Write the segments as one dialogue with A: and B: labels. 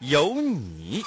A: 有你。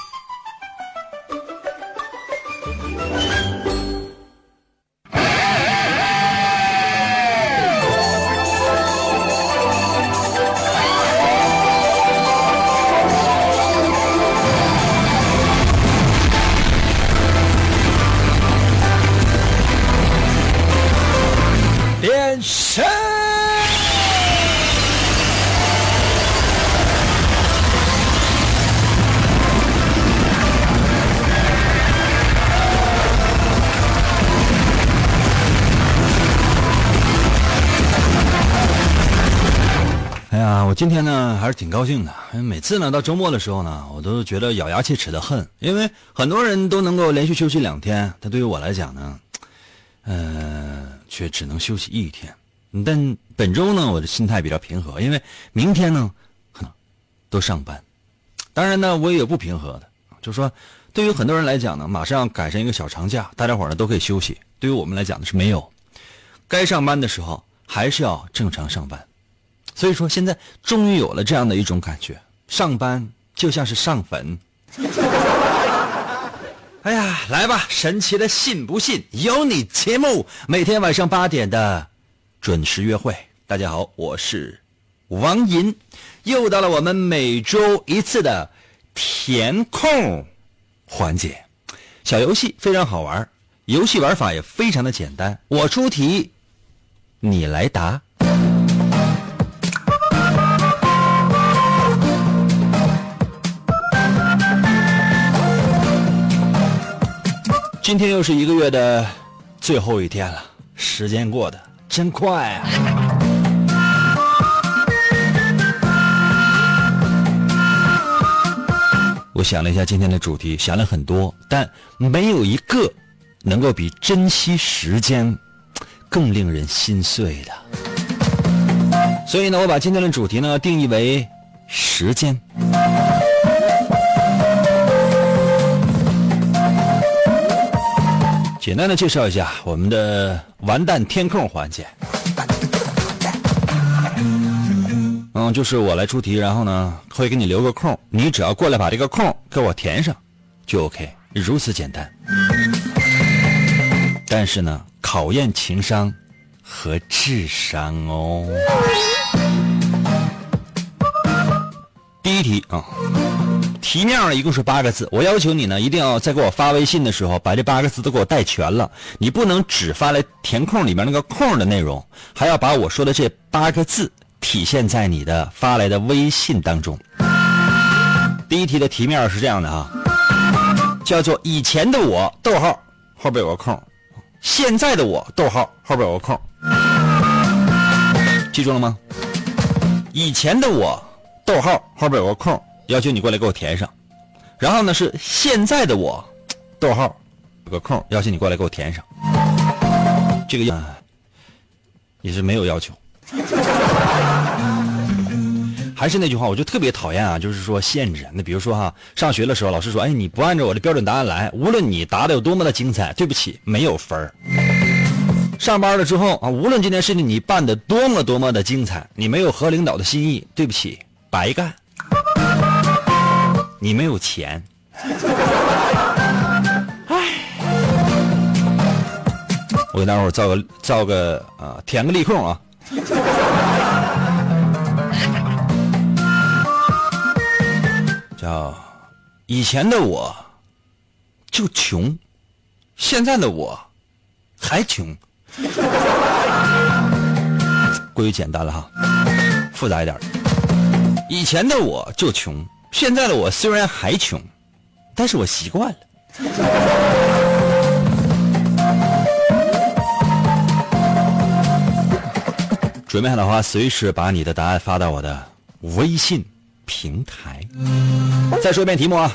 A: 高兴的，每次呢到周末的时候呢，我都觉得咬牙切齿的恨，因为很多人都能够连续休息两天，但对于我来讲呢，呃，却只能休息一天。但本周呢，我的心态比较平和，因为明天呢，可能都上班。当然呢，我也有不平和的，就是说，对于很多人来讲呢，马上要赶上一个小长假，大家伙呢都可以休息。对于我们来讲呢是没有，该上班的时候还是要正常上班。所以说，现在终于有了这样的一种感觉，上班就像是上坟。哎呀，来吧，神奇的信不信由你节目，每天晚上八点的准时约会。大家好，我是王银，又到了我们每周一次的填空环节，小游戏非常好玩，游戏玩法也非常的简单，我出题，你来答。今天又是一个月的最后一天了，时间过得真快啊！我想了一下今天的主题，想了很多，但没有一个能够比珍惜时间更令人心碎的。所以呢，我把今天的主题呢定义为时间。简单的介绍一下我们的完蛋填空环节。嗯，就是我来出题，然后呢会给你留个空，你只要过来把这个空给我填上，就 OK，如此简单。但是呢，考验情商和智商哦。第一题啊。题面上一共是八个字，我要求你呢，一定要在给我发微信的时候，把这八个字都给我带全了。你不能只发来填空里面那个空的内容，还要把我说的这八个字体现在你的发来的微信当中。第一题的题面是这样的啊，叫做以前的我，逗号后边有个空，现在的我，逗号后边有个空，记住了吗？以前的我，逗号后边有个空。要求你过来给我填上，然后呢是现在的我，逗号有个空，要求你过来给我填上。这个样也是没有要求。还是那句话，我就特别讨厌啊，就是说限制。那比如说哈，上学的时候，老师说，哎，你不按照我的标准答案来，无论你答的有多么的精彩，对不起，没有分儿。上班了之后啊，无论这件事情你办的多么多么的精彩，你没有合领导的心意，对不起，白干。你没有钱，唉，我给大伙儿造个造个啊，填个利空啊，叫以前的我就穷，现在的我还穷，过于简单了哈，复杂一点，以前的我就穷。现在的我虽然还穷，但是我习惯了。准备好的话，随时把你的答案发到我的微信平台。再说一遍题目啊，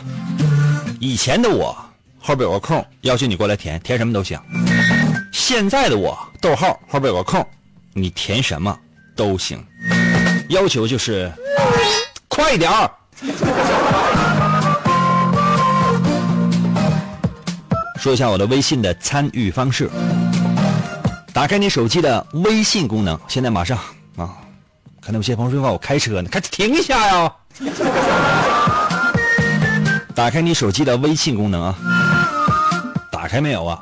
A: 以前的我后边有个空，要求你过来填，填什么都行。现在的我，逗号后边有个空，你填什么都行。要求就是快点儿。说一下我的微信的参与方式。打开你手机的微信功能，现在马上啊！看到有些朋友说话，我开车呢，赶紧停一下呀！打开你手机的微信功能啊！打开没有啊？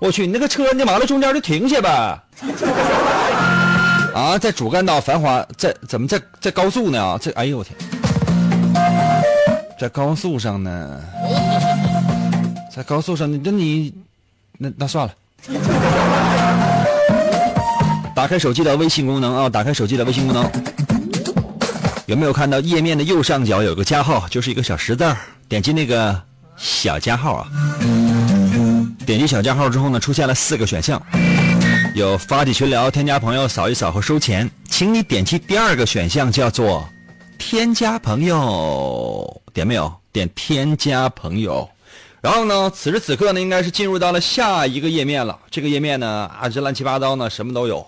A: 我去，你那个车你马路中间就停下呗！啊，在主干道繁华，在怎么在在高速呢？这哎呦我天，在高速上呢，在高速上，那你那那算了。打开手机的微信功能啊！打开手机的微信功能，有没有看到页面的右上角有个加号，就是一个小十字儿？点击那个小加号啊！点击小加号之后呢，出现了四个选项，有发起群聊、添加朋友、扫一扫和收钱。请你点击第二个选项，叫做添加朋友，点没有？点添加朋友。然后呢，此时此刻呢，应该是进入到了下一个页面了。这个页面呢，啊，这乱七八糟呢，什么都有。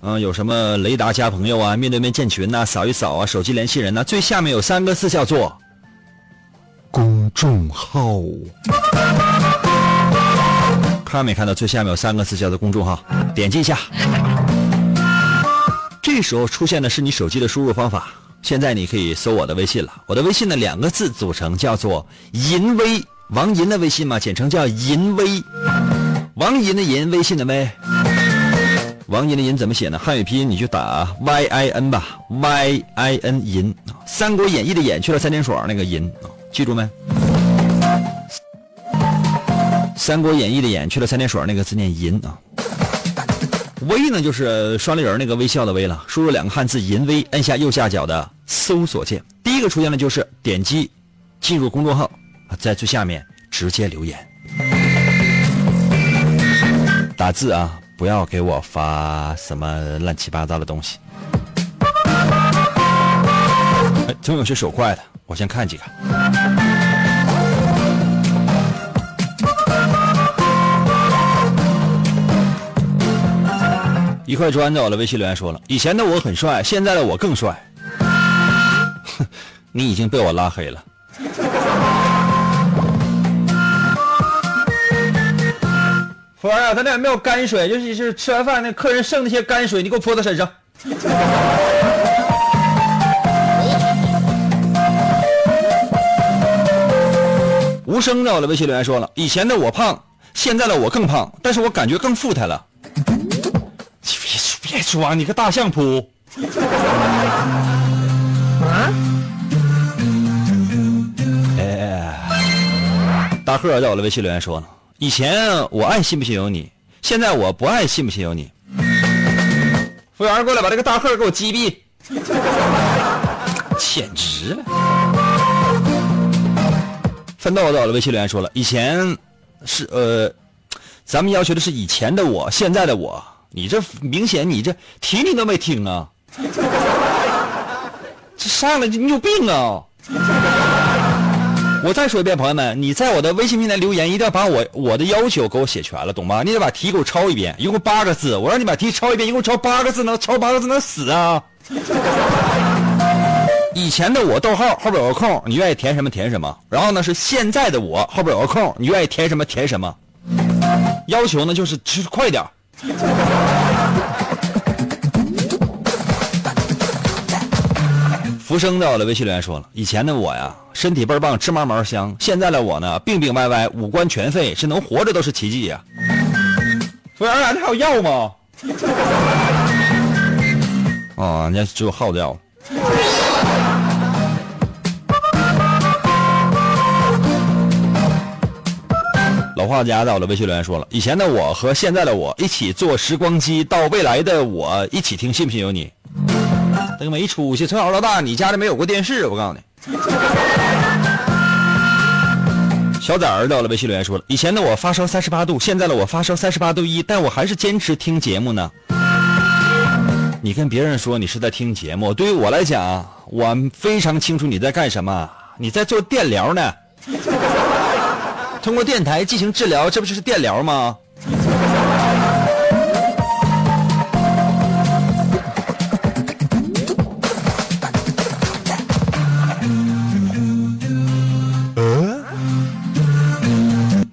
A: 嗯，有什么雷达加朋友啊，面对面建群呐，扫一扫啊，手机联系人呐，最下面有三个字叫做公众号，看没看到？最下面有三个字叫做公众号，点击一下。这时候出现的是你手机的输入方法。现在你可以搜我的微信了，我的微信的两个字组成，叫做银威，王银的微信嘛，简称叫银威，王银的银，微信的微。王银的银怎么写呢？汉语拼音你就打 Y I N 吧，Y I N 银。三国演义的演去了三点水那个银，记住没？三国演义的演去了三点水那个字念银啊。微呢就是双立人那个微笑的微了。输入两个汉字银微，按下右下角的搜索键，第一个出现的就是点击进入公众号，在最下面直接留言，打字啊。不要给我发什么乱七八糟的东西。哎，总有些手快的，我先看几个。一块砖在我的微信留言说了：“以前的我很帅，现在的我更帅。”哼，你已经被我拉黑了。服务员啊，咱这有没有泔水？尤其是吃完饭那客人剩那些泔水，你给我泼他身上。无声在我的微信留言说了：以前的我胖，现在的我更胖，但是我感觉更富态了。别别说，你个大相扑。啊？哎，大贺在我的微信留言说了。以前我爱信不信由你，现在我不爱信不信由你。服务员过来把这个大贺给我击毙，简直了！奋斗在我的微信留言说了，以前是呃，咱们要求的是以前的我，现在的我，你这明显你这题你都没听啊！这上来你有病啊！我再说一遍，朋友们，你在我的微信平台留言，一定要把我我的要求给我写全了，懂吗？你得把题给我抄一遍，一共八个字，我让你把题抄一遍，一共抄八个字，能抄八个字能死啊？以前的我逗号后边有个空，你愿意填什么填什么。然后呢是现在的我后边有个空，你愿意填什么填什么。要求呢就是快点。福生在我的微信留言说了：“以前的我呀，身体倍儿棒，吃嘛嘛香；现在的我呢，病病歪歪，五官全废，是能活着都是奇迹呀。”服务员，还有药吗？啊，家只有耗子药。老画家在我的微信留言说了：“以前的我和现在的我一起坐时光机到未来的我一起听，信不信由你。”那个没出息，从小到大你家里没有过电视，我告诉你。小崽儿到了微信留言说了，以前的我发烧三十八度，现在的我发烧三十八度一，但我还是坚持听节目呢。你跟别人说你是在听节目，对于我来讲，我非常清楚你在干什么，你在做电疗呢。通过电台进行治疗，这不就是电疗吗？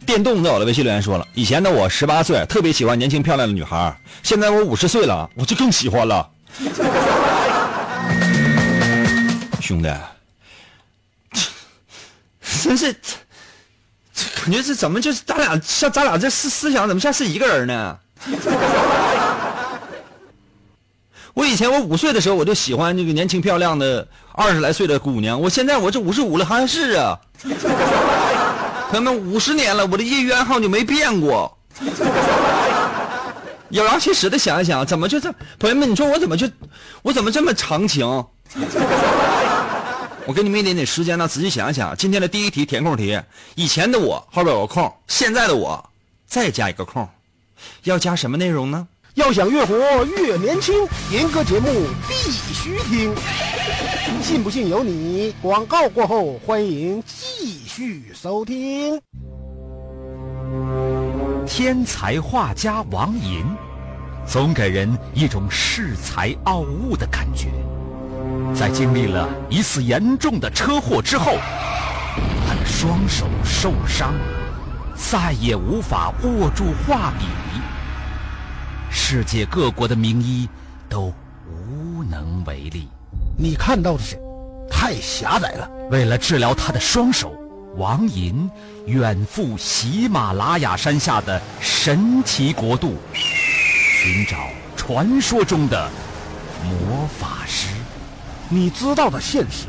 A: 电动在我的微信留言说了，以前的我十八岁，特别喜欢年轻漂亮的女孩，现在我五十岁了，我就更喜欢了。兄弟，真是，这感觉是怎么就是咱俩像咱俩这思思想怎么像是一个人呢？我以前我五岁的时候我就喜欢这个年轻漂亮的二十来岁的姑娘，我现在我这五十五了还是啊。朋友们，五十年了，我的业余爱好就没变过。咬牙切齿的想一想，怎么就这？朋友们，你说我怎么就，我怎么这么长情？我给你们一点点时间呢，仔细想一想。今天的第一题填空题，以前的我后边有个空，现在的我再加一个空，要加什么内容呢？
B: 要想越活越年轻，严哥节目必须听。信不信由你。广告过后，欢迎继续收听。
C: 天才画家王寅，总给人一种恃才傲物的感觉。在经历了一次严重的车祸之后，他的双手受伤，再也无法握住画笔。世界各国的名医都无能为力。
B: 你看到的是太狭窄了。
C: 为了治疗他的双手，王寅远赴喜马拉雅山下的神奇国度，寻找传说中的魔法师。
B: 你知道的现实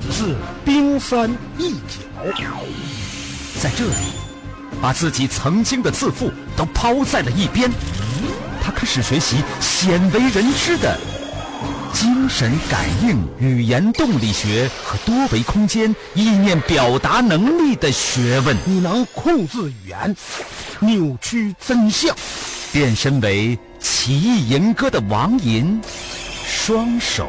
B: 只是冰山一角。
C: 在这里，把自己曾经的自负都抛在了一边。他开始学习鲜为人知的精神感应、语言动力学和多维空间意念表达能力的学问。
B: 你能控制语言，扭曲真相，
C: 变身为奇异吟歌的王吟，双手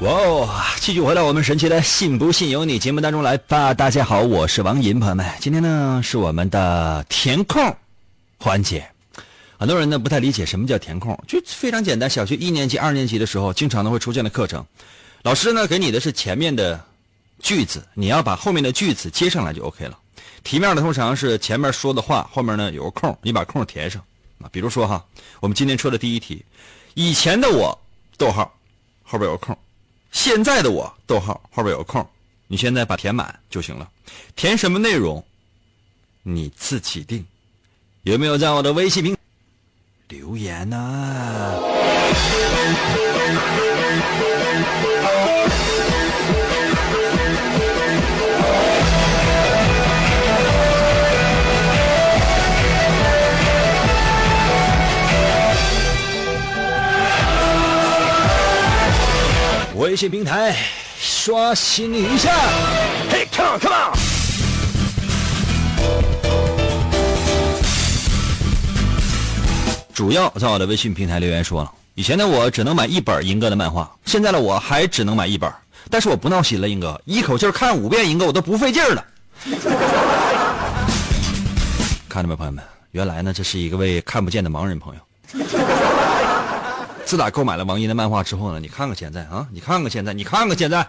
A: 哇哦！继续回到我们神奇的“信不信由你”节目当中来吧。大家好，我是王银，朋友们，今天呢是我们的填空环节。很多人呢不太理解什么叫填空，就非常简单。小学一年级、二年级的时候，经常都会出现的课程，老师呢给你的是前面的句子，你要把后面的句子接上来就 OK 了。题面呢通常是前面说的话，后面呢有个空，你把空填上啊。比如说哈，我们今天出的第一题，以前的我，逗号，后边有个空，现在的我，逗号，后边有个空，你现在把填满就行了。填什么内容，你自己定。有没有在我的微信平？留言啊！微信平台刷新一下，Hey come on come on！主要在我的微信平台留言说了，以前的我只能买一本银哥的漫画，现在的我还只能买一本，但是我不闹心了，银哥一口气看五遍银哥我都不费劲了。看到没，朋友们？原来呢，这是一个位看不见的盲人朋友。自打购买了王一的漫画之后呢，你看看现在啊，你看看现在，你看看现在。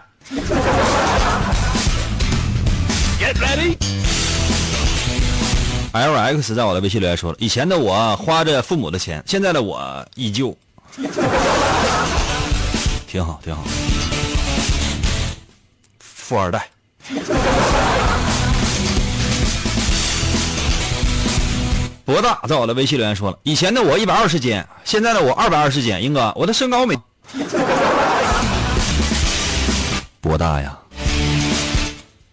A: Get ready。L X 在我的微信留言说了：“以前的我花着父母的钱，现在的我依旧，挺好，挺好，富二代。”博大在我的微信留言说了：“以前的我一百二十斤，现在的我二百二十斤。”英哥，我的身高没。博大呀，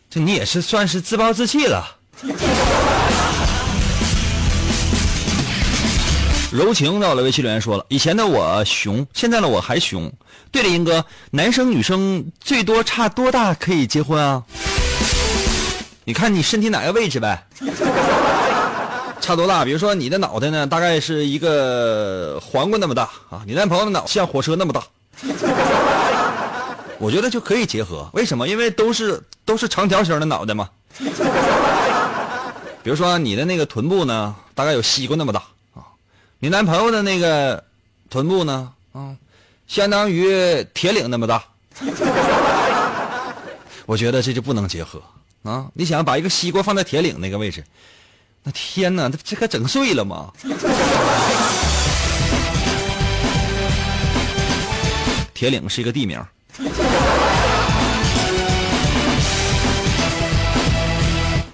A: 这你也是算是自暴自弃了。柔情在我的微信留言说了，以前的我熊，现在的我还熊。对了，英哥，男生女生最多差多大可以结婚啊？你看你身体哪个位置呗？差多大？比如说你的脑袋呢，大概是一个黄瓜那么大啊，你男朋友的脑像火车那么大，我觉得就可以结合。为什么？因为都是都是长条形的脑袋嘛。比如说你的那个臀部呢，大概有西瓜那么大啊，你男朋友的那个臀部呢，啊，相当于铁岭那么大。我觉得这就不能结合啊！你想把一个西瓜放在铁岭那个位置？那天哪，这这可整碎了吗？铁岭是一个地名。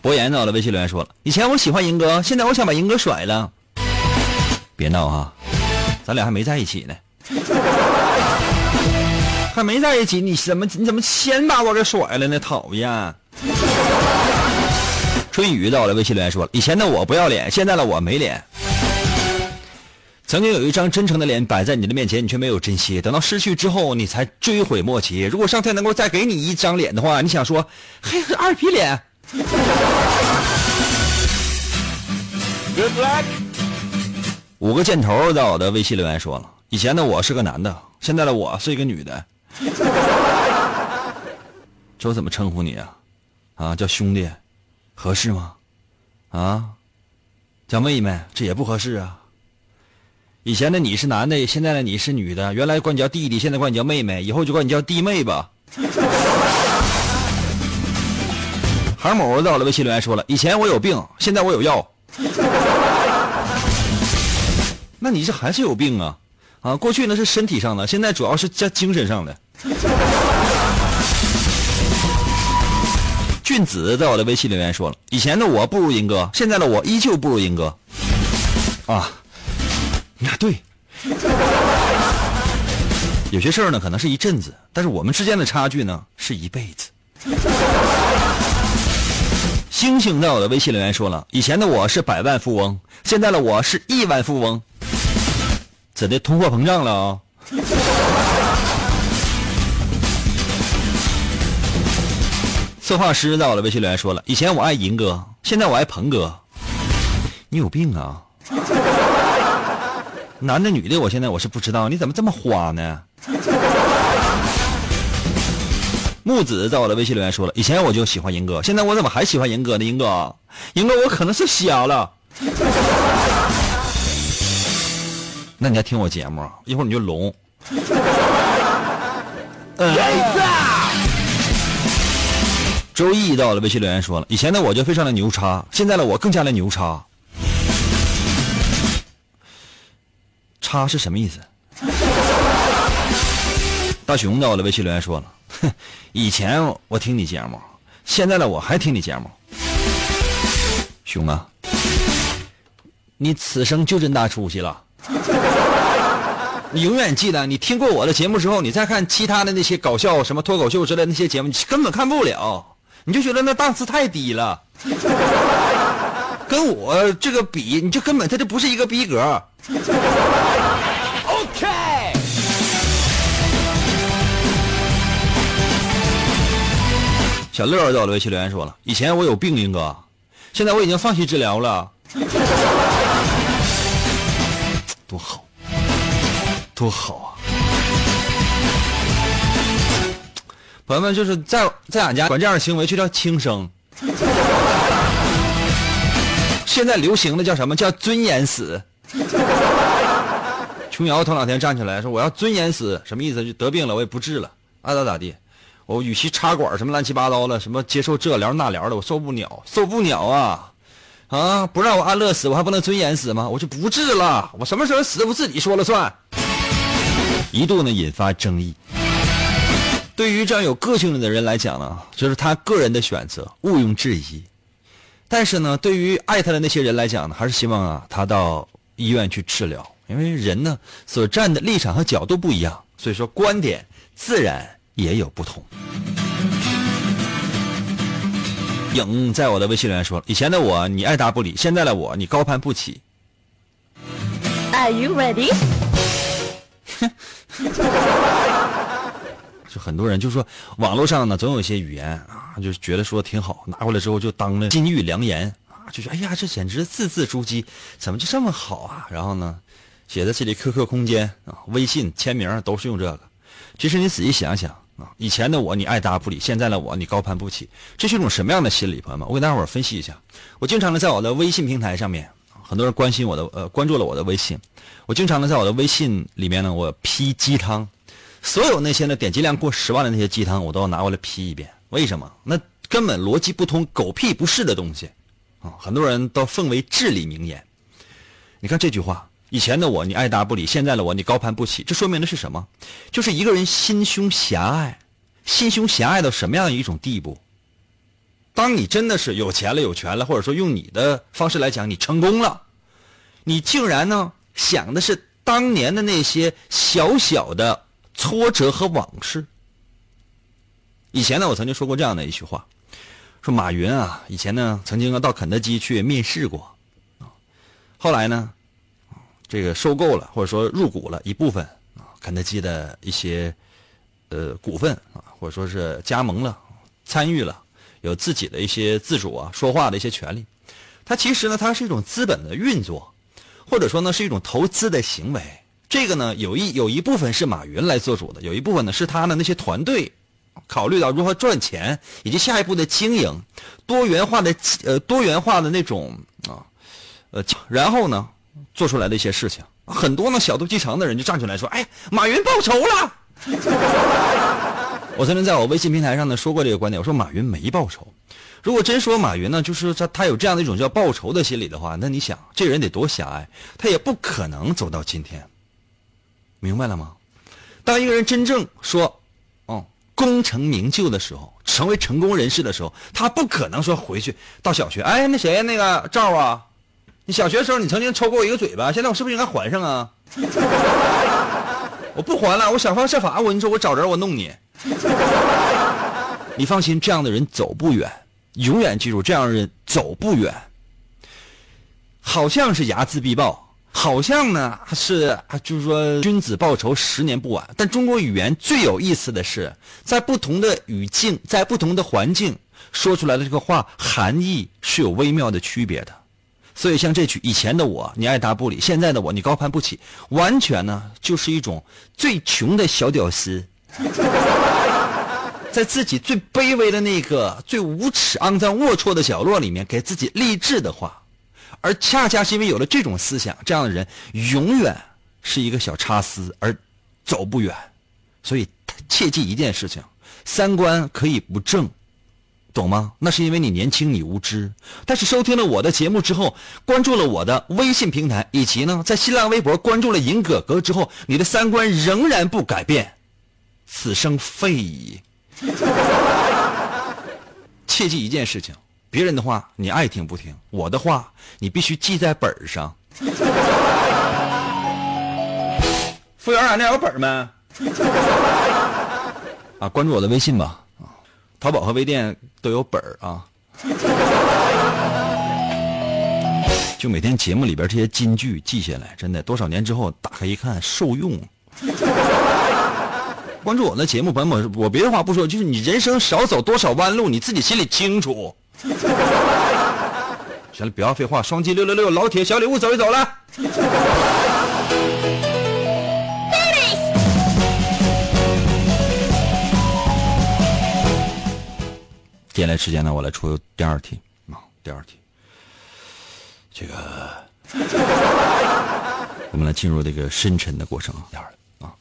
A: 博言到了微信留言说了：“以前我喜欢银哥，现在我想把银哥甩了。”别闹哈，咱俩还没在一起呢，还没在一起，你怎么你怎么先把我给甩了呢？讨厌！春雨到了微信留言说了：“以前的我不要脸，现在的我没脸。曾经有一张真诚的脸摆在你的面前，你却没有珍惜。等到失去之后，你才追悔莫及。如果上天能够再给你一张脸的话，你想说还是二皮脸？” Good luck。五个箭头在我的微信留言说了：“以前的我是个男的，现在的我是一个女的。”这我怎么称呼你啊？啊，叫兄弟，合适吗？啊，叫妹妹，这也不合适啊。以前的你是男的，现在的你是女的。原来管你叫弟弟，现在管你叫妹妹，以后就管你叫弟妹吧。韩某在我的微信留言说了：“以前我有病，现在我有药。”那你这还是有病啊？啊，过去那是身体上的，现在主要是在精神上的。俊子在我的微信留言说了：“以前的我不如英哥，现在的我依旧不如英哥。”啊，那对。有些事儿呢，可能是一阵子，但是我们之间的差距呢，是一辈子。星星在我的微信留言说了：“以前的我是百万富翁，现在的我是亿万富翁。”怎的通货膨胀了啊？策划师在我的微信留言说了：“以前我爱银哥，现在我爱鹏哥。”你有病啊！男的女的，我现在我是不知道，你怎么这么花呢？木子在我的微信留言说了：“以前我就喜欢银哥，现在我怎么还喜欢银哥呢？银哥，银哥，我可能是瞎了。”那你还听我节目？一会儿你就聋。周易到了微信留言说了：“以前的我就非常的牛叉，现在的我更加的牛叉。”叉是什么意思？大熊到了微信留言说了：“哼，以前我听你节目，现在的我还听你节目。”熊啊，你此生就真大出息了。你永远记得，你听过我的节目之后，你再看其他的那些搞笑、什么脱口秀之类那些节目，你根本看不了，你就觉得那档次太低了。跟我这个比，你就根本他就不是一个逼格。OK。小乐到了微信留言说了：“以前我有病，英哥，现在我已经放弃治疗了。”多好。多好啊！朋友们，就是在在俺家管这样的行为就叫轻生。现在流行的叫什么叫尊严死？琼瑶头两天站起来说：“我要尊严死，什么意思？就得病了，我也不治了，爱咋咋地。我与其插管什么乱七八糟的，什么接受这疗那疗的，我受不了，受不了啊！啊，不让我安乐死，我还不能尊严死吗？我就不治了，我什么时候死我自己说了算。”一度呢引发争议。对于这样有个性的人来讲呢，就是他个人的选择，毋庸置疑。但是呢，对于爱他的那些人来讲呢，还是希望啊他到医院去治疗，因为人呢所站的立场和角度不一样，所以说观点自然也有不同。影在我的微信留言说：“以前的我你爱答不理，现在的我你高攀不起。”
D: Are you ready？
A: 就很多人就说网络上呢总有一些语言啊，就觉得说挺好，拿回来之后就当了金玉良言啊，就说哎呀这简直字字珠玑，怎么就这么好啊？然后呢，写在这里 QQ 空间啊、微信签名都是用这个。其实你仔细想想啊，以前的我你爱答不理，现在的我你高攀不起，这是一种什么样的心理？朋友们，我给大伙分析一下。我经常的在我的微信平台上面，很多人关心我的呃关注了我的微信，我经常的在我的微信里面呢，我批鸡汤。所有那些呢点击量过十万的那些鸡汤，我都要拿过来批一遍。为什么？那根本逻辑不通、狗屁不是的东西啊！很多人都奉为至理名言。你看这句话，以前的我你爱答不理，现在的我你高攀不起，这说明的是什么？就是一个人心胸狭隘，心胸狭隘到什么样的一种地步？当你真的是有钱了、有权了，或者说用你的方式来讲，你成功了，你竟然呢想的是当年的那些小小的。挫折和往事。以前呢，我曾经说过这样的一句话，说马云啊，以前呢曾经到肯德基去面试过，后来呢，这个收购了或者说入股了一部分啊肯德基的一些呃股份啊，或者说是加盟了，参与了，有自己的一些自主啊说话的一些权利。它其实呢，它是一种资本的运作，或者说呢是一种投资的行为。这个呢，有一有一部分是马云来做主的，有一部分呢是他的那些团队，考虑到如何赚钱以及下一步的经营，多元化的呃多元化的那种啊，呃，然后呢做出来的一些事情，很多呢小肚鸡肠的人就站出来说：“哎，马云报仇了。” 我曾经在我微信平台上呢说过这个观点，我说马云没报仇。如果真说马云呢，就是他他有这样的一种叫报仇的心理的话，那你想这人得多狭隘，他也不可能走到今天。明白了吗？当一个人真正说，哦，功成名就的时候，成为成功人士的时候，他不可能说回去到小学，哎，那谁那个赵啊，你小学的时候你曾经抽过我一个嘴巴，现在我是不是应该还上啊？我不还了，我想方设法，我跟你说，我找人我弄你。你放心，这样的人走不远，永远记住，这样的人走不远。好像是睚眦必报。好像呢是啊，就是说君子报仇十年不晚。但中国语言最有意思的是，在不同的语境，在不同的环境说出来的这个话，含义是有微妙的区别的。所以像这句“以前的我你爱答不理，现在的我你高攀不起”，完全呢就是一种最穷的小屌丝，在自己最卑微的那个最无耻、肮脏、龌龊的角落里面给自己励志的话。而恰恰是因为有了这种思想，这样的人永远是一个小插丝，而走不远。所以切记一件事情：三观可以不正，懂吗？那是因为你年轻，你无知。但是收听了我的节目之后，关注了我的微信平台，以及呢在新浪微博关注了银哥哥之后，你的三观仍然不改变，此生废矣。切记一件事情。别人的话你爱听不听，我的话你必须记在本上。服务员，俺那有本没？啊，关注我的微信吧。啊，淘宝和微店都有本啊。就每天节目里边这些金句记下来，真的多少年之后打开一看受用。关注我的节目，朋友们，我别的话不说，就是你人生少走多少弯路，你自己心里清楚。行了，不要废话，双击六六六，老铁小礼物走一走了。接下来时间呢，我来出第二题啊，第二题。这个，我们来进入这个深沉的过程啊，第二啊，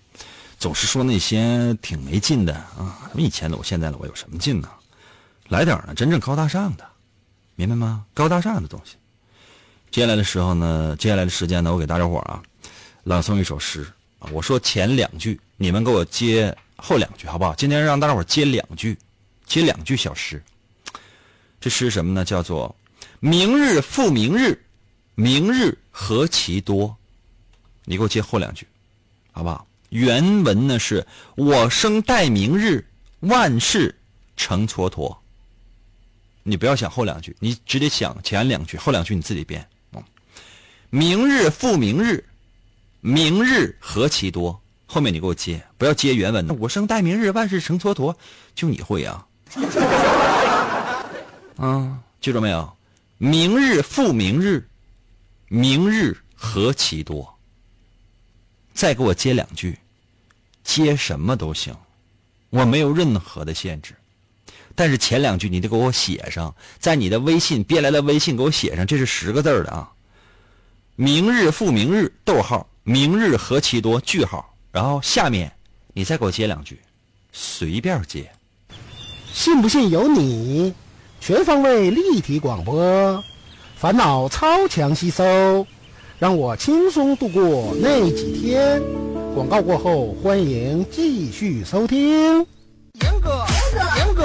A: 总是说那些挺没劲的啊，什么以前的我，现在的我有什么劲呢？来点呢，真正高大上的，明白吗？高大上的东西。接下来的时候呢，接下来的时间呢，我给大家伙啊，朗诵一首诗啊。我说前两句，你们给我接后两句，好不好？今天让大家伙接两句，接两句小诗。这诗什么呢？叫做“明日复明日，明日何其多”。你给我接后两句，好不好？原文呢是“我生待明日，万事成蹉跎”。你不要想后两句，你直接想前两句，后两句你自己编。明日复明日，明日何其多。后面你给我接，不要接原文的。我生待明日，万事成蹉跎。就你会啊？啊，记住没有？明日复明日，明日何其多。再给我接两句，接什么都行，我没有任何的限制。但是前两句你得给我写上，在你的微信编来的微信给我写上，这是十个字的啊。明日复明日，逗号，明日何其多，句号，然后下面你再给我接两句，随便接。
B: 信不信由你，全方位立体广播，烦恼超强吸收，让我轻松度过那几天。广告过后，欢迎继续收听。严哥，严哥，严哥，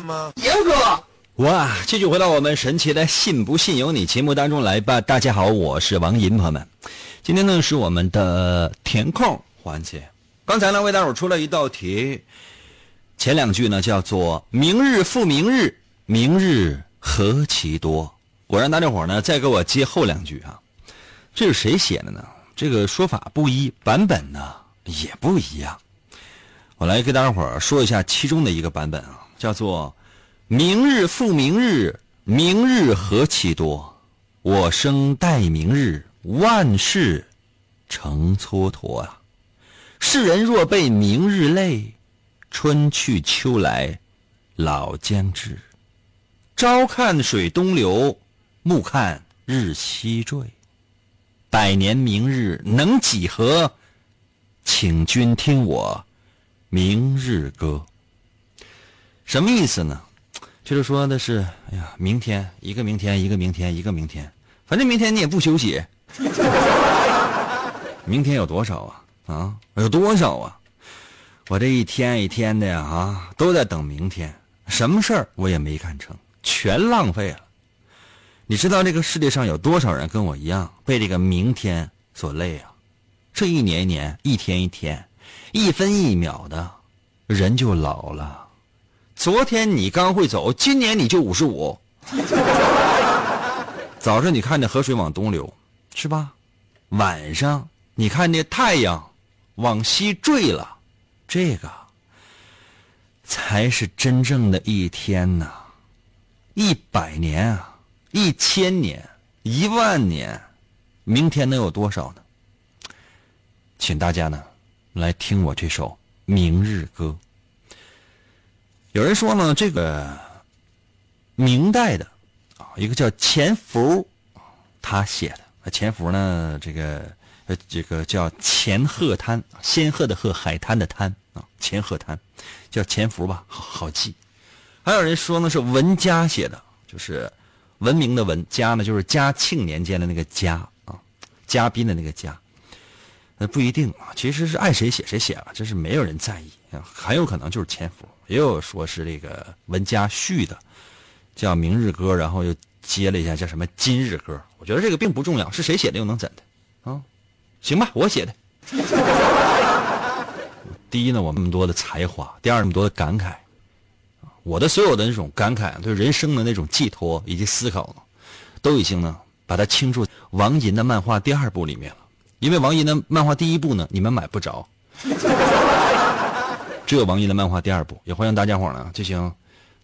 B: 哥。严哥，
A: 哇！继续回到我们神奇的“信不信由你”节目当中来吧。大家好，我是王银，朋友们，今天呢是我们的填空环节。刚才呢为大伙出了一道题，前两句呢叫做“明日复明日，明日何其多”。我让大家伙呢再给我接后两句啊。这是谁写的呢？这个说法不一，版本呢也不一样。我来给大家伙说一下其中的一个版本啊。叫做“明日复明日，明日何其多，我生待明日，万事成蹉跎啊！世人若被明日累，春去秋来老将至。朝看水东流，暮看日西坠。百年明日能几何？请君听我明日歌。”什么意思呢？就是说的是，哎呀，明天一个明天，一个明天，一个明天，反正明天你也不休息。明天有多少啊？啊，有多少啊？我这一天一天的呀，啊，都在等明天，什么事儿我也没干成，全浪费了。你知道这个世界上有多少人跟我一样被这个明天所累啊？这一年一年，一天一天，一分一秒的，人就老了。昨天你刚会走，今年你就五十五。早上你看着河水往东流，是吧？晚上你看那太阳往西坠了，这个才是真正的一天呐！一百年啊，一千年，一万年，明天能有多少呢？请大家呢来听我这首《明日歌》。有人说呢，这个明代的啊，一个叫钱福，他写的。钱福呢，这个呃，这个叫钱鹤滩，仙鹤的鹤，海滩的滩啊，钱鹤滩，叫钱福吧，好好记。还有人说呢，是文家写的，就是文明的文，家呢就是嘉庆年间的那个嘉啊，嘉宾的那个嘉。那不一定啊，其实是爱谁写谁写了，这是没有人在意，很有可能就是钱福。也有说是这个文家续的，叫《明日歌》，然后又接了一下叫什么《今日歌》。我觉得这个并不重要，是谁写的又能怎的？啊，行吧，我写的。第一呢，我那么多的才华；第二，那么多的感慨。我的所有的那种感慨，对人生的那种寄托以及思考，都已经呢把它倾注王银的漫画第二部里面了。因为王银的漫画第一部呢，你们买不着。只有王银的漫画第二部，也欢迎大家伙呢进行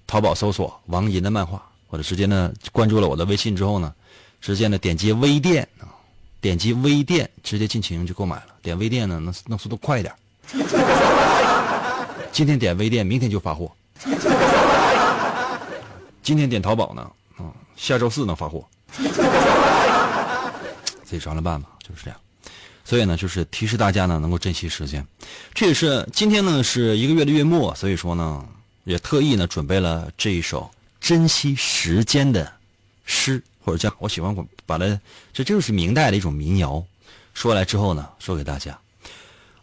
A: 淘宝搜索王银的漫画，或者直接呢关注了我的微信之后呢，直接呢点击微店啊，点击微店直接进行就购买了。点微店呢能能速度快一点。今天点微店，明天就发货。今天点淘宝呢，啊，下周四能发货。自己商量办吧，就是这样。所以呢，就是提示大家呢，能够珍惜时间。这也是今天呢是一个月的月末，所以说呢，也特意呢准备了这一首珍惜时间的诗，或者叫我喜欢我把它，这就是明代的一种民谣。说来之后呢，说给大家。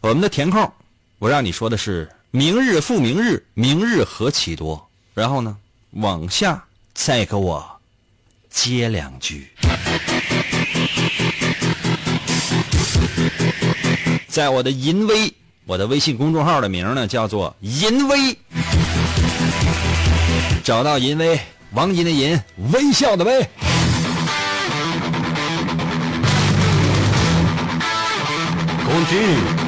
A: 我们的填空，我让你说的是明日复明日，明日何其多。然后呢，往下再给我接两句。在我的淫威，我的微信公众号的名呢叫做淫威，找到淫威，王银的淫，微笑的微。
B: 工具。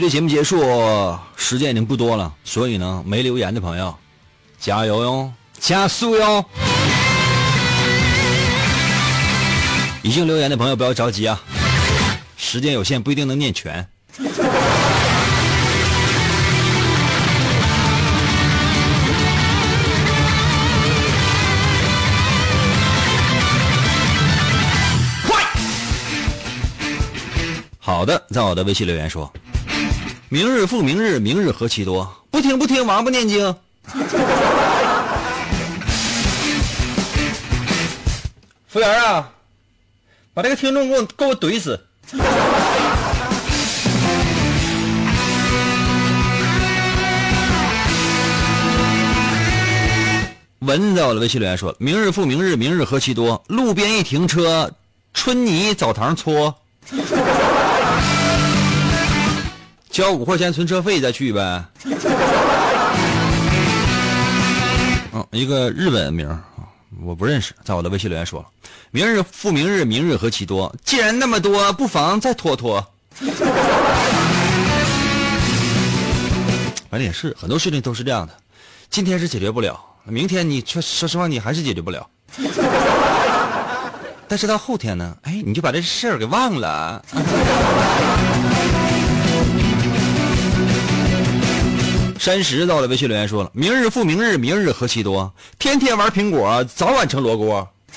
A: 距离节目结束时间已经不多了，所以呢，没留言的朋友，加油哟，加速哟！已经留言的朋友不要着急啊，时间有限，不一定能念全。快！好的，在我的微信留言说。明日复明日，明日何其多！不听不听，王八念经。服务员啊，把这个听众给我给我怼死！蚊子，我的微信留言说：明日复明日，明日何其多！路边一停车，春泥澡堂搓。交五块钱存车费再去呗。嗯，一个日本名我不认识，在我的微信留言说了，明日复明日，明日何其多。既然那么多，不妨再拖拖。反正也是，很多事情都是这样的，今天是解决不了，明天你说说实话，你还是解决不了。但是到后天呢，哎，你就把这事儿给忘了。山石到了微信留言说了：“明日复明日，明日何其多！天天玩苹果，早晚成罗锅。”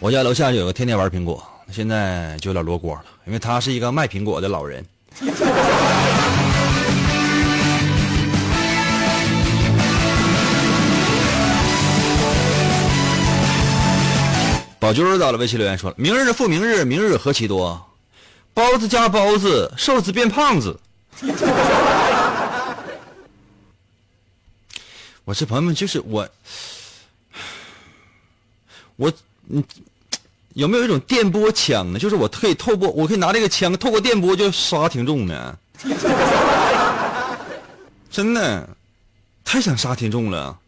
A: 我家楼下有个天天玩苹果，现在就有点罗锅了，因为他是一个卖苹果的老人。宝军到了微信留言说了：“明日复明日，明日何其多！包子加包子，瘦子变胖子。” 我这朋友们就是我，我嗯，有没有一种电波枪呢？就是我可以透过，我可以拿这个枪透过电波就杀听众呢？真的，太想杀听众了。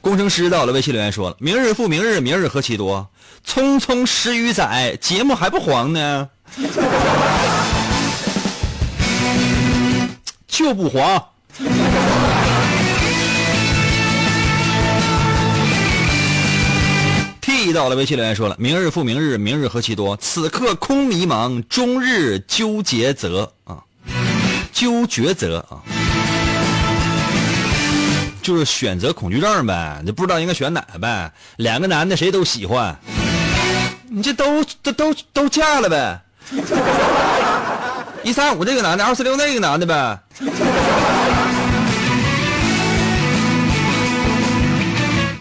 A: 工程师到了，微信留言说了：“明日复明日，明日何其多！匆匆十余载，节目还不黄呢。” 就不黄。T 到了，微信留言说了：“明日复明日，明日何其多！此刻空迷茫，终日纠结择啊，纠抉择啊，就是选择恐惧症呗，你不知道应该选哪个呗。两个男的谁都喜欢，你这都都都都嫁了呗。” 一三五这个男的，二四六那个男的呗。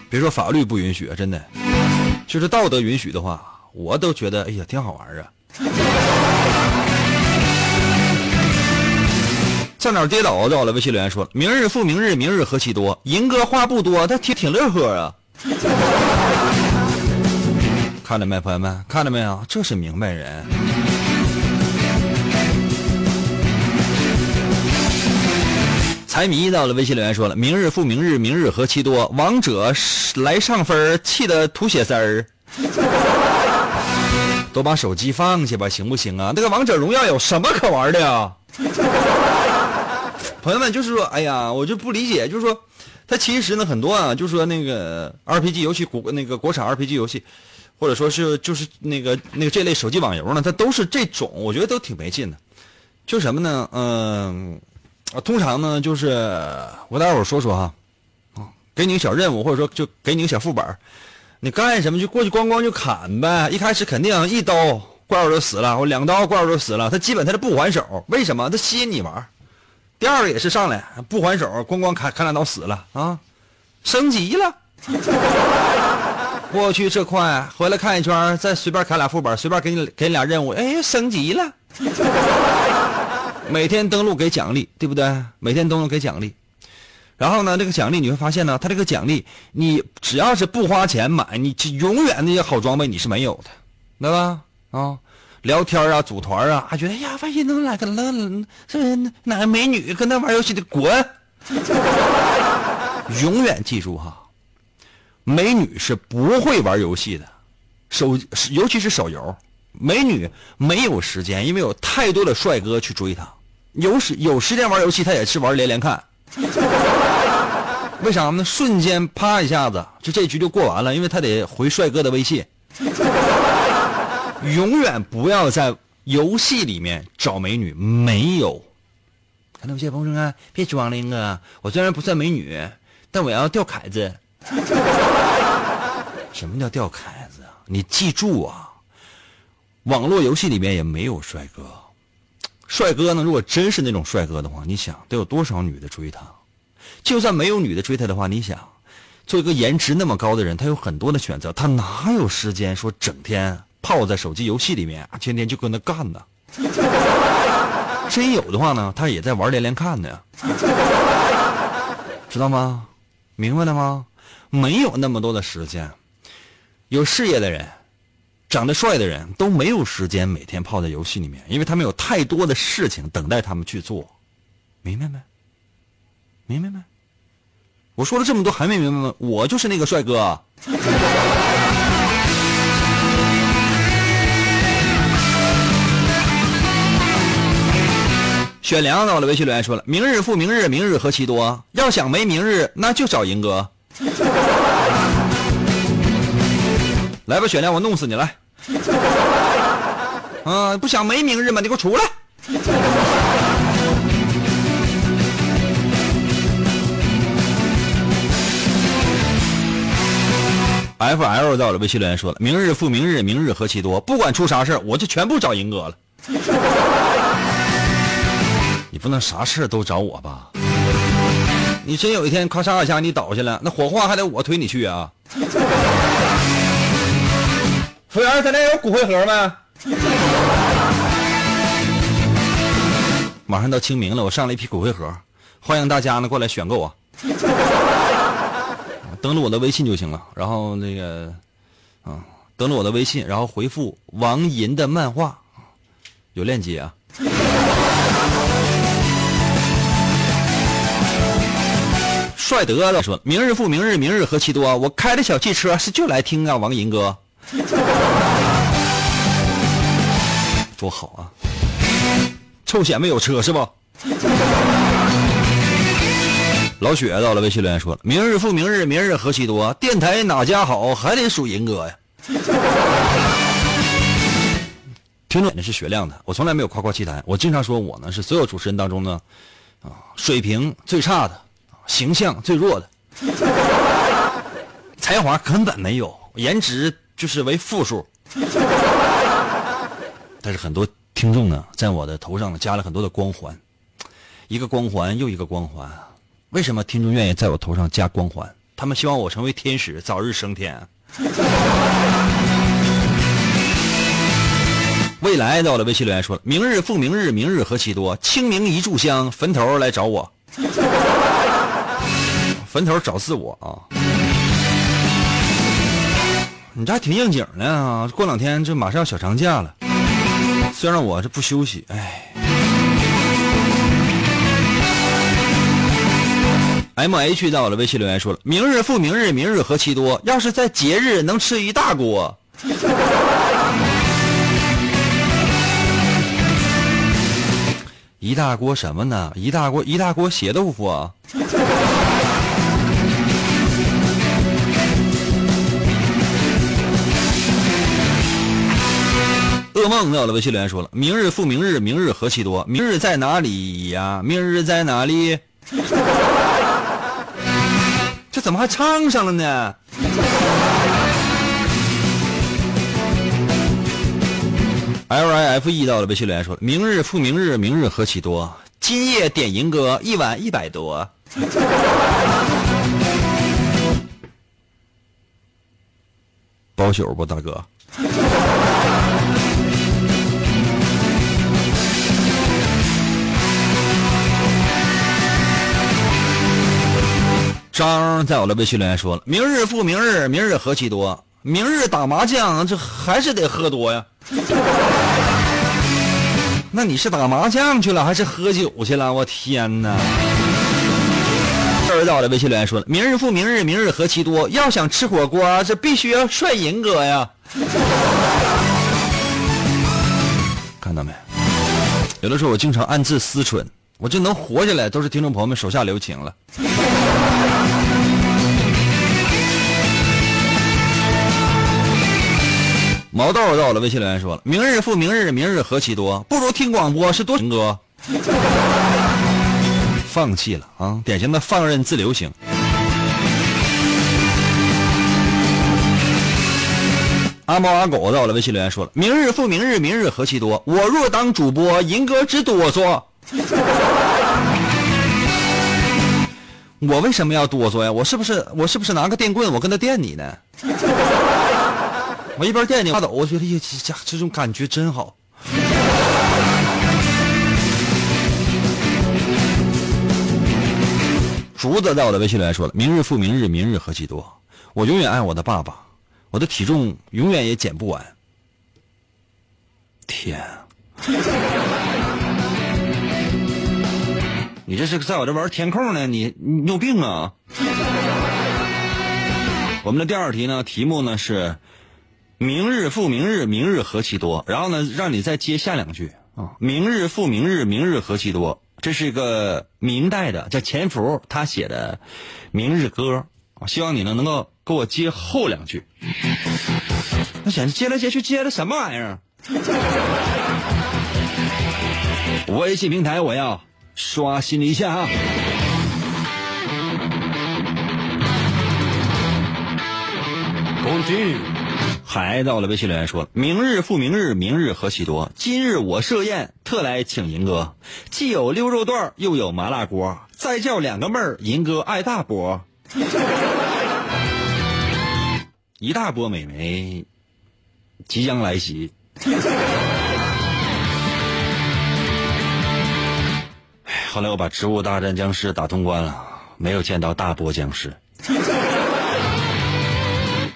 A: 别说法律不允许，真的，就是道德允许的话，我都觉得哎呀挺好玩啊。在哪跌倒着了？微信留言说：“明日复明日，明日何其多。银哥话不多，他挺挺乐呵啊。”看着没，朋友们，看着没有？这是明白人。财迷到了，微信留言说了：“明日复明日，明日何其多。王者来上分，气得吐血丝儿。都把手机放下吧，行不行啊？那个王者荣耀有什么可玩的呀？朋友们，就是说，哎呀，我就不理解，就是说，他其实呢，很多啊，就是说那个 RPG 游戏国那个国产 RPG 游戏，或者说是就是那个那个这类手机网游呢，它都是这种，我觉得都挺没劲的。就什么呢？嗯。啊，通常呢，就是我待会儿说说哈，啊，给你个小任务，或者说就给你个小副本，你干什么就过去咣咣就砍呗。一开始肯定一刀怪物就死了，我两刀怪物就死了，他基本他是不还手，为什么？他吸引你玩。第二个也是上来不还手，咣咣砍砍两刀死了啊，升级了。我去，这快！回来看一圈，再随便砍俩副本，随便给你给你俩任务，哎，升级了。每天登录给奖励，对不对？每天登录给奖励。然后呢，这个奖励你会发现呢，它这个奖励，你只要是不花钱买，你永远那些好装备你是没有的，对吧？啊，聊天啊，组团啊，还觉得呀，万一能来个那这哪个美女跟那玩游戏的滚，永远记住哈。美女是不会玩游戏的，手尤其是手游，美女没有时间，因为有太多的帅哥去追她。有时有时间玩游戏，她也是玩连连看。为啥呢？瞬间啪一下子，就这局就过完了，因为她得回帅哥的微信。永远不要在游戏里面找美女，没有。看到有些朋友说：“别装了，英哥，我虽然不算美女，但我要钓凯子。”什么叫钓凯子啊？你记住啊，网络游戏里面也没有帅哥。帅哥呢，如果真是那种帅哥的话，你想得有多少女的追他？就算没有女的追他的话，你想，做一个颜值那么高的人，他有很多的选择，他哪有时间说整天泡在手机游戏里面，天天就跟那干呢？真有的话呢，他也在玩连连看呢，知道吗？明白了吗？没有那么多的时间，有事业的人，长得帅的人都没有时间每天泡在游戏里面，因为他们有太多的事情等待他们去做，明白没？明白没？我说了这么多还没明白吗？我就是那个帅哥。选良到了微信留言说了：“明日复明日，明日何其多。要想没明日，那就找银哥。”来吧，雪亮，我弄死你来！啊，不想没明日吗？你给我出来！F L 到了，微信留言说了：“明日复明日，明日何其多。不管出啥事我就全部找银哥了。你不能啥事都找我吧？”你真有一天咔嚓一下你倒下了，那火化还得我推你去啊！服务员，咱这有骨灰盒吗？马上到清明了，我上了一批骨灰盒，欢迎大家呢过来选购啊！登录我的微信就行了，然后那个，啊，登录我的微信，然后回复王银的漫画，有链接啊。帅得了，说明日复明日，明日何其多。我开的小汽车是就来听啊，王银哥，多好啊！臭显摆有车是不？老雪到了，微信留言说了：明日复明日，明日何其多。电台哪家好，还得数银哥呀。听众的是雪亮的，我从来没有夸夸其谈，我经常说我呢是所有主持人当中呢，啊，水平最差的。形象最弱的，才华根本没有，颜值就是为负数。但是很多听众呢，在我的头上加了很多的光环，一个光环又一个光环。为什么听众愿意在我头上加光环？他们希望我成为天使，早日升天。未来到了，微信留言说了：“明日复明日，明日何其多。清明一炷香，坟头来找我。”坟头找自我啊！你这还挺应景呢，过两天就马上要小长假了。虽然我这不休息，哎。M H 到了，微信留言说了：“明日复明日，明日何其多。要是在节日能吃一大锅，一大锅什么呢？一大锅一大锅血豆腐啊！”噩梦到了，微信留言说了：“明日复明日，明日何其多。明日在哪里呀？明日在哪里？” 这怎么还唱上了呢 L I F E 到了微信留言说：“明日复明日，明日何其多。今夜点银歌，一晚一百多。”包宿不，大哥？张在我的微信留言说了：“明日复明日，明日何其多。明日打麻将，这还是得喝多呀。”那你是打麻将去了，还是喝酒去了？我天哪！儿在我的微信留言说了：“明日复明日，明日何其多。要想吃火锅，这必须要帅银哥呀。”看到没？有的时候我经常暗自思忖，我这能活下来，都是听众朋友们手下留情了。毛豆到了，微信留言说了：“明日复明日，明日何其多，不如听广播是多情歌。”放弃了啊，典型的放任自流型。阿猫阿狗到了，微信留言说了：“明日复明日，明日何其多，我若当主播，银哥直哆嗦。”我为什么要哆嗦呀？我是不是我是不是拿个电棍，我跟他电你呢？我一边惦记，走，我觉得呀这这种感觉真好。竹子在我的微信里来说了：“明日复明日，明日何其多。我永远爱我的爸爸，我的体重永远也减不完。”天，你这是在我这玩填空呢？你你有病啊！我们的第二题呢，题目呢是。明日复明日，明日何其多。然后呢，让你再接下两句啊。明日复明日，明日何其多。这是一个明代的叫钱福他写的《明日歌》啊。希望你呢能够给我接后两句。我想接来接去接的什么玩意儿？微信平台我要刷新一下啊。Continue。还到了微信留言说：“明日复明日，明日何其多。今日我设宴，特来请银哥，既有溜肉段，又有麻辣锅，再叫两个妹儿，银哥爱大波。一大波美眉即将来袭。后来我把《植物大战僵尸》打通关了，没有见到大波僵尸。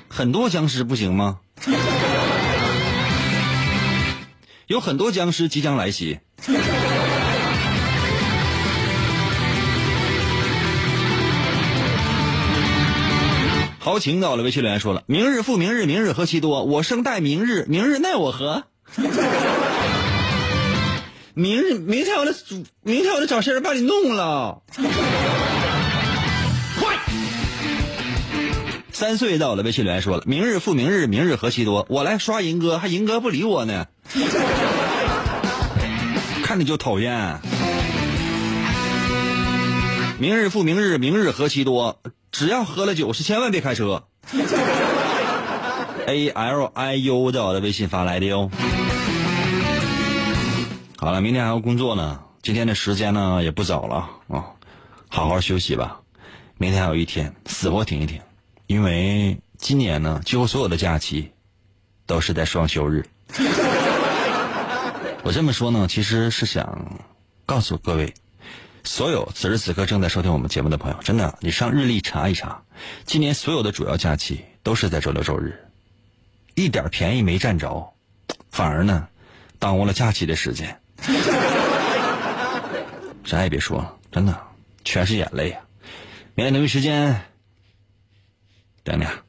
A: 很多僵尸不行吗？” 有很多僵尸即将来袭。豪情到了，微信留言说了：“明日复明日，明日何其多。我生待明日，明日奈我何？明日明天我得明天我得找事儿把你弄了。”三岁到了，微信留言说了：“明日复明日，明日何其多。我来刷银哥，还银哥不理我呢，看你就讨厌。明日复明日，明日何其多。只要喝了酒，是千万别开车。A L I U 在我的微信发来的哟。好了，明天还要工作呢，今天的时间呢也不早了啊，好好休息吧。明天还有一天，死活挺一挺。”因为今年呢，几乎所有的假期都是在双休日。我这么说呢，其实是想告诉各位，所有此时此刻正在收听我们节目的朋友，真的，你上日历查一查，今年所有的主要假期都是在周六周日，一点便宜没占着，反而呢，耽误了假期的时间。啥也别说了，真的，全是眼泪啊！明天同一时间。等等。